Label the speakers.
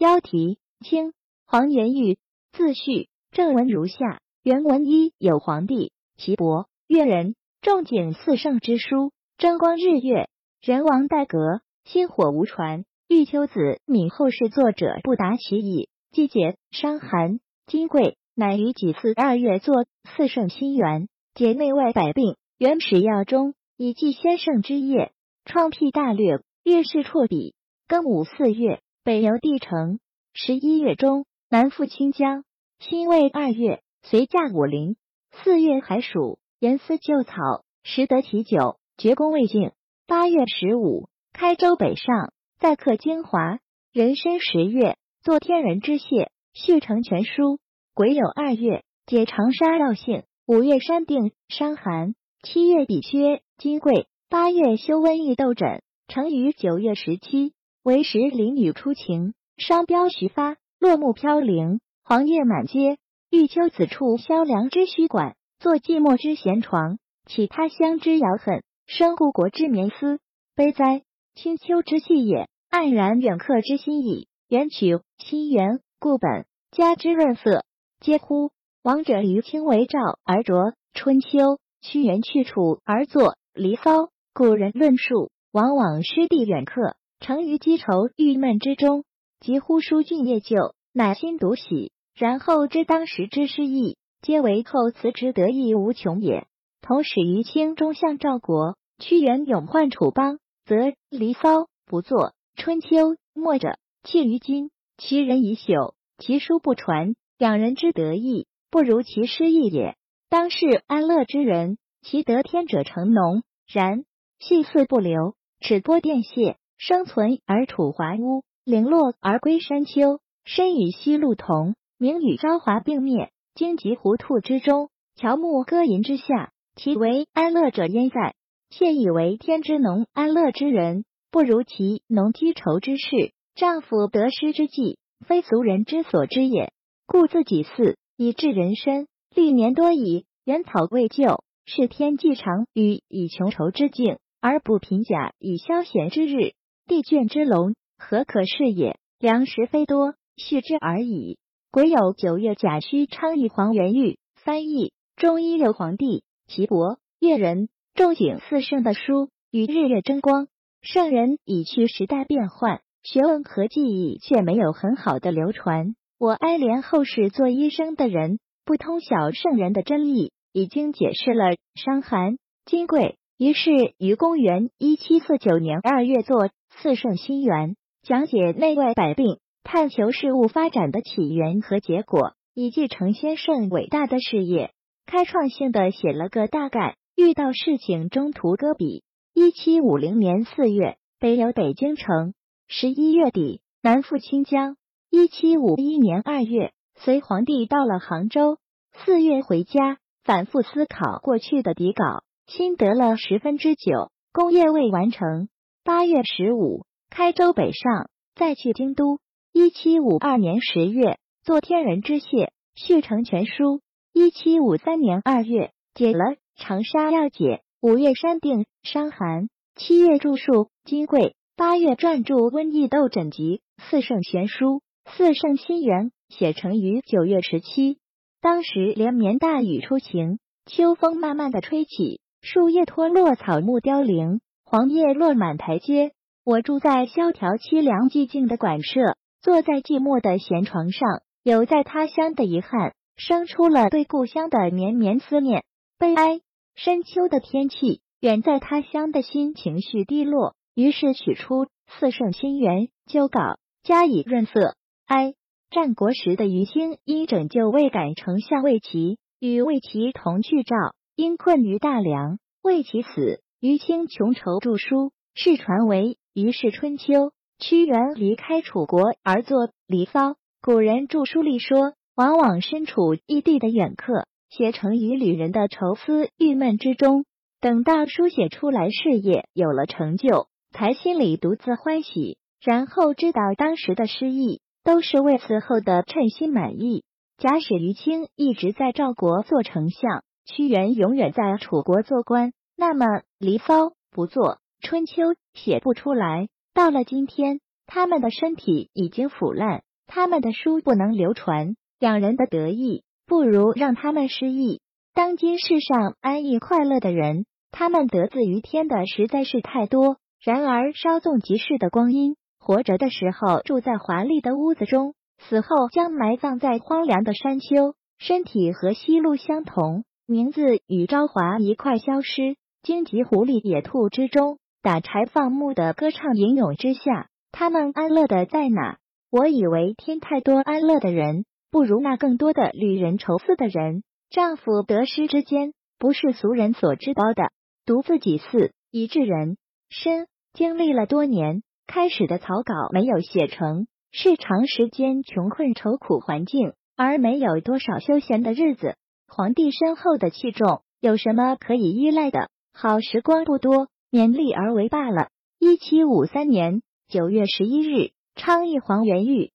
Speaker 1: 标题：清黄元玉，自序。正文如下：原文一有皇帝岐伯越人仲景四圣之书，争光日月，人王代革，薪火无传。玉秋子敏后世作者不达其意，季节伤寒，金贵乃于己巳二月作四圣心元，解内外百病。原始药中以记先圣之业，创辟大略，月事辍笔。庚午四月，北游帝城。十一月中，南赴清江。辛未二月，随驾武陵。四月海暑，严思旧草，时得其酒，绝功未尽。八月十五，开州北上，再刻精华。壬申十月，作天人之谢，续成全书。癸酉二月，解长沙药性。五月山定，伤寒。七月比缺，金贵。八月修瘟疫斗诊，成于九月十七。为时林雨初晴，商标徐发，落木飘零。黄叶满阶，玉秋子处萧凉之虚馆，坐寂寞之闲床，起他乡之遥恨，生故国之绵思。悲哉！清秋之气也，黯然远客之心矣。元曲、新元、故本，家之润色，皆乎王者于清为赵而着，春秋屈原去楚而作《离骚》。古人论述，往往失地远客，成于积愁郁闷之中，几乎疏浚夜旧，乃心独喜。然后知当时之失意，皆为后辞之得意无穷也。同始于清中向赵国，屈原永患楚邦，则《离骚》不作，《春秋》末者，弃于今。其人已朽，其书不传，两人之得意，不如其失意也。当是安乐之人，其得天者成农，然细似不流，尺波电泄，生存而处华屋，零落而归山丘，身与西路同。名与朝华并灭，荆棘糊涂之中，乔木歌吟之下，其为安乐者焉在？妾以为天之农，安乐之人，不如其农积愁之事。丈夫得失之际，非俗人之所知也。故自己祀以治人身，历年多矣，原草未就，是天既长与以穷愁之境，而不贫甲以消闲之日。地卷之龙，何可视也？粮食非多，蓄之而已。癸酉九月，甲戌昌邑黄元玉翻译中一六皇帝岐伯越人仲景四圣的书与日月争光。圣人已去，时代变幻，学问和技艺却没有很好的流传。我哀怜后世做医生的人不通晓圣人的真意，已经解释了伤寒金贵。于是于公元一七四九年二月作四圣心源，讲解内外百病。探求事物发展的起源和结果，以继承先圣伟大的事业，开创性的写了个大概。遇到事情中途搁笔。一七五零年四月，北游北京城；十一月底，南赴清江。一七五一年二月，随皇帝到了杭州。四月回家，反复思考过去的底稿，心得了十分之九，工业未完成。八月十五，开州北上，再去京都。一七五二年十月，作天人之谢，续成全书。一七五三年二月，解了长沙要解。五月山定伤寒，七月著述金匮，八月撰著瘟疫斗诊集四圣玄书。四圣心元写成于九月十七。当时连绵大雨初晴，秋风慢慢的吹起，树叶脱落，草木凋零，黄叶落满台阶。我住在萧条凄凉寂静的馆舍。坐在寂寞的闲床上，有在他乡的遗憾，生出了对故乡的绵绵思念、悲哀。深秋的天气，远在他乡的心情绪低落，于是取出《四圣心源》旧稿，加以润色。哀，战国时的虞兴因拯救魏改丞相魏齐，与魏齐同去赵，因困于大梁，魏齐死，虞清穷愁著书，世传为《虞氏春秋》。屈原离开楚国而作《离骚》，古人著书立说，往往身处异地的远客，写成于旅人的愁思郁闷之中。等到书写出来，事业有了成就，才心里独自欢喜。然后知道当时的失意，都是为此后的称心满意。假使于清一直在赵国做丞相，屈原永远在楚国做官，那么《离骚》不做，《春秋》写不出来。到了今天，他们的身体已经腐烂，他们的书不能流传，两人的得意不如让他们失意。当今世上安逸快乐的人，他们得自于天的实在是太多。然而稍纵即逝的光阴，活着的时候住在华丽的屋子中，死后将埋葬在荒凉的山丘，身体和西路相同，名字与朝华一块消失。荆棘狐狸野兔之中，打柴放牧的歌唱吟咏之下，他们安乐的在哪？我以为天太多安乐的人，不如那更多的旅人愁思的人。丈夫得失之间，不是俗人所知道的。独自己似一致人身，经历了多年，开始的草稿没有写成，是长时间穷困愁苦环境，而没有多少休闲的日子。皇帝身后的器重，有什么可以依赖的？好时光不多，勉力而为罢了。一七五三年九月十一日，昌邑黄元玉